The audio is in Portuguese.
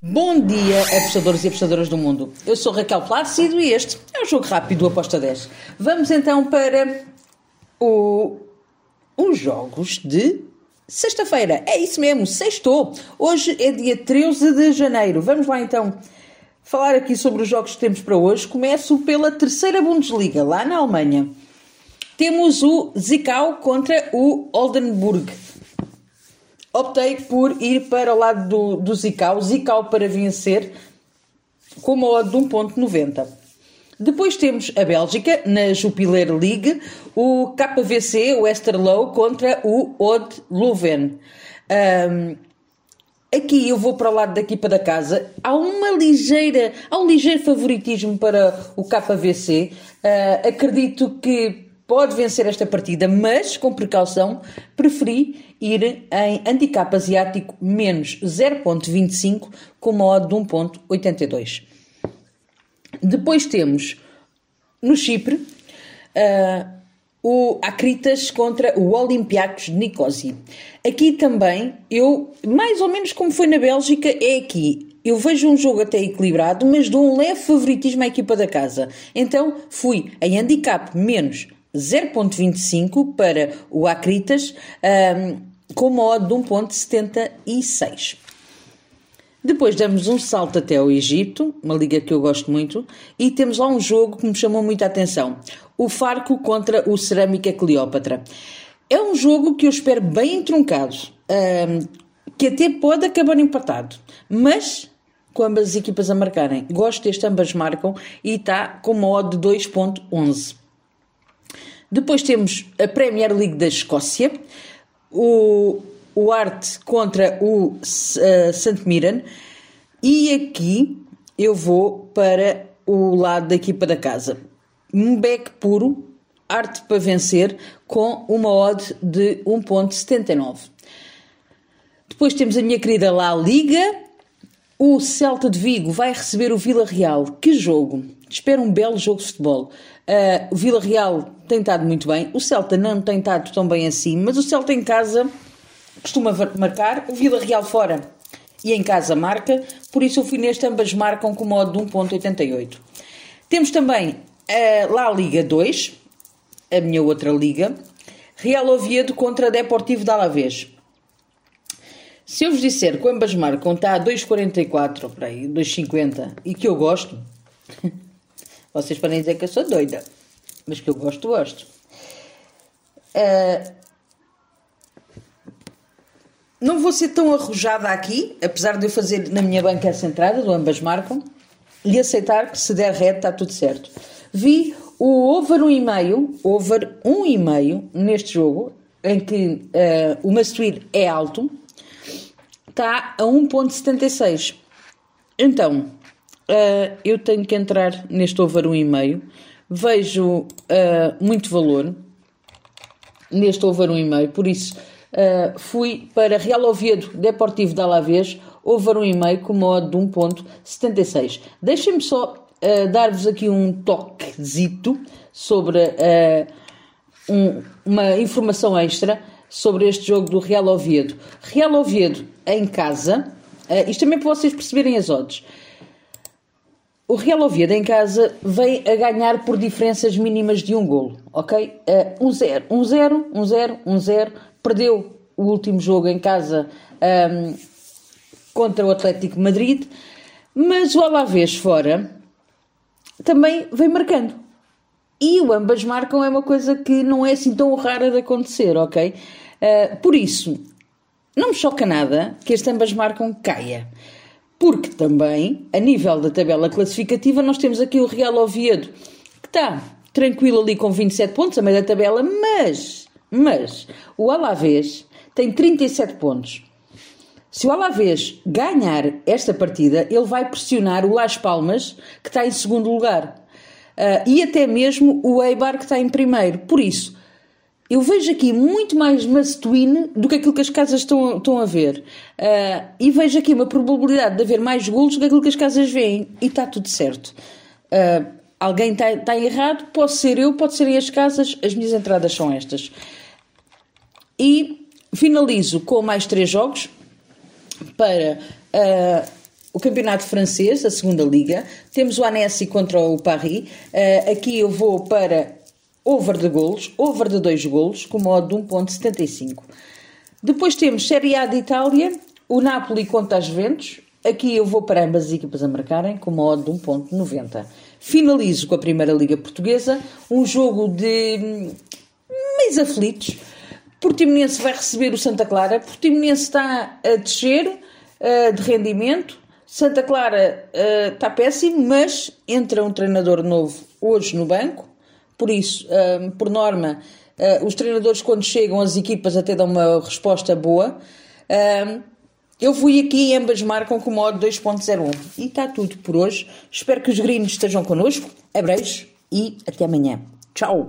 Bom dia, apostadores e apostadoras do mundo. Eu sou Raquel Plácido e este é o Jogo Rápido do Aposta 10. Vamos então para o, os jogos de sexta-feira. É isso mesmo, sextou. Hoje é dia 13 de janeiro. Vamos lá então falar aqui sobre os jogos que temos para hoje. Começo pela terceira Bundesliga, lá na Alemanha. Temos o Zikau contra o Oldenburg optei por ir para o lado do, do Zicau para vencer, com uma odd de 1.90. Depois temos a Bélgica, na Jupiler League, o KVC, o Westerlo, contra o Odd Leuven. Um, aqui eu vou para o lado da equipa da casa. Há uma ligeira, há um ligeiro favoritismo para o KVC. Uh, acredito que pode vencer esta partida, mas com precaução, preferi ir em handicap asiático menos 0.25 com uma odd de 1.82. Depois temos no Chipre uh, o Acritas contra o Olympiacos de Nicosia. Aqui também, eu, mais ou menos como foi na Bélgica, é aqui. Eu vejo um jogo até equilibrado, mas dou um leve favoritismo à equipa da casa. Então fui em handicap menos 0.25 para o Acritas, um, com modo de 1.76. Depois damos um salto até ao Egito, uma liga que eu gosto muito, e temos lá um jogo que me chamou muita atenção: o Farco contra o Cerâmica Cleópatra. É um jogo que eu espero bem entroncado, um, que até pode acabar empatado, mas com ambas as equipas a marcarem. Gosto deste, ambas marcam e está com uma odd de 2.11. Depois temos a Premier League da Escócia, o, o Arte contra o uh, St. Mirren, e aqui eu vou para o lado da equipa da casa. Um back puro, arte para vencer, com uma odd de 1.79. Depois temos a minha querida La Liga. O Celta de Vigo vai receber o Vila Real. Que jogo! Espero um belo jogo de futebol. Uh, o Vila Real tem estado muito bem, o Celta não tem estado tão bem assim, mas o Celta em casa costuma marcar, o Vila Real fora e em casa marca, por isso eu fui neste, ambas marcam com modo de 1.88. Temos também uh, lá a Liga 2, a minha outra liga, Real Oviedo contra Deportivo de Alavés. Se eu vos disser que ambas marcam está a 2,44, por aí, 2,50 e que eu gosto, Vocês podem dizer que eu sou doida, mas que eu gosto, gosto. Uh, não vou ser tão arrojada aqui, apesar de eu fazer na minha banca essa entrada, do ambas marcam, e aceitar que se der reto está tudo certo. Vi o over 1,5, over 1,5 neste jogo, em que uh, o must é alto, está a 1.76. Então, uh, eu tenho que entrar neste over 1,5. Vejo uh, muito valor neste over 1,5, por isso uh, fui para Real Oviedo Deportivo de Alavés, over 1,5 com modo de 1.76. Deixem-me só dar-vos aqui um toquezito sobre um, uma informação extra sobre este jogo do Real Oviedo. Real Oviedo em casa, uh, isto também para vocês perceberem as odds. O Real Oviedo em casa vem a ganhar por diferenças mínimas de um golo, ok? 1-0, 1-0, 1-0, 1-0. Perdeu o último jogo em casa um, contra o Atlético Madrid, mas o Alavés fora também vem marcando. E o ambas marcam é uma coisa que não é assim tão rara de acontecer, ok? Uh, por isso, não me choca nada que este ambas marcam caia. Porque também, a nível da tabela classificativa, nós temos aqui o Real Oviedo, que está tranquilo ali com 27 pontos, a meio da tabela, mas, mas, o Alavés tem 37 pontos. Se o Alavés ganhar esta partida, ele vai pressionar o Las Palmas, que está em segundo lugar. Uh, e até mesmo o Eibar, que está em primeiro. Por isso, eu vejo aqui muito mais must-win do que aquilo que as casas estão, estão a ver. Uh, e vejo aqui uma probabilidade de haver mais golos do que aquilo que as casas veem. E está tudo certo. Uh, alguém está, está errado, pode ser eu, pode serem as casas, as minhas entradas são estas. E finalizo com mais três jogos para uh, o campeonato francês, a segunda liga. Temos o Annecy contra o Paris. Uh, aqui eu vou para over de golos, over de 2 golos, com modo de 1.75. Depois temos Série A de Itália, o Napoli contra as Juventus. Aqui eu vou para ambas as equipas a marcarem, com modo de 1.90. Finalizo com a Primeira Liga Portuguesa, um jogo de hum, meios aflitos. Portimonense vai receber o Santa Clara. Portimonense está a descer uh, de rendimento. Santa Clara uh, está péssimo, mas entra um treinador novo hoje no banco. Por isso, uh, por norma, os treinadores, quando chegam, as equipas até dão uma resposta boa. eu fui aqui e ambas marcam com o modo 2.01. E está tudo por hoje. Espero que os gringos estejam connosco. Abreijos e até amanhã. Tchau!